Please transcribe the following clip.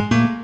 you.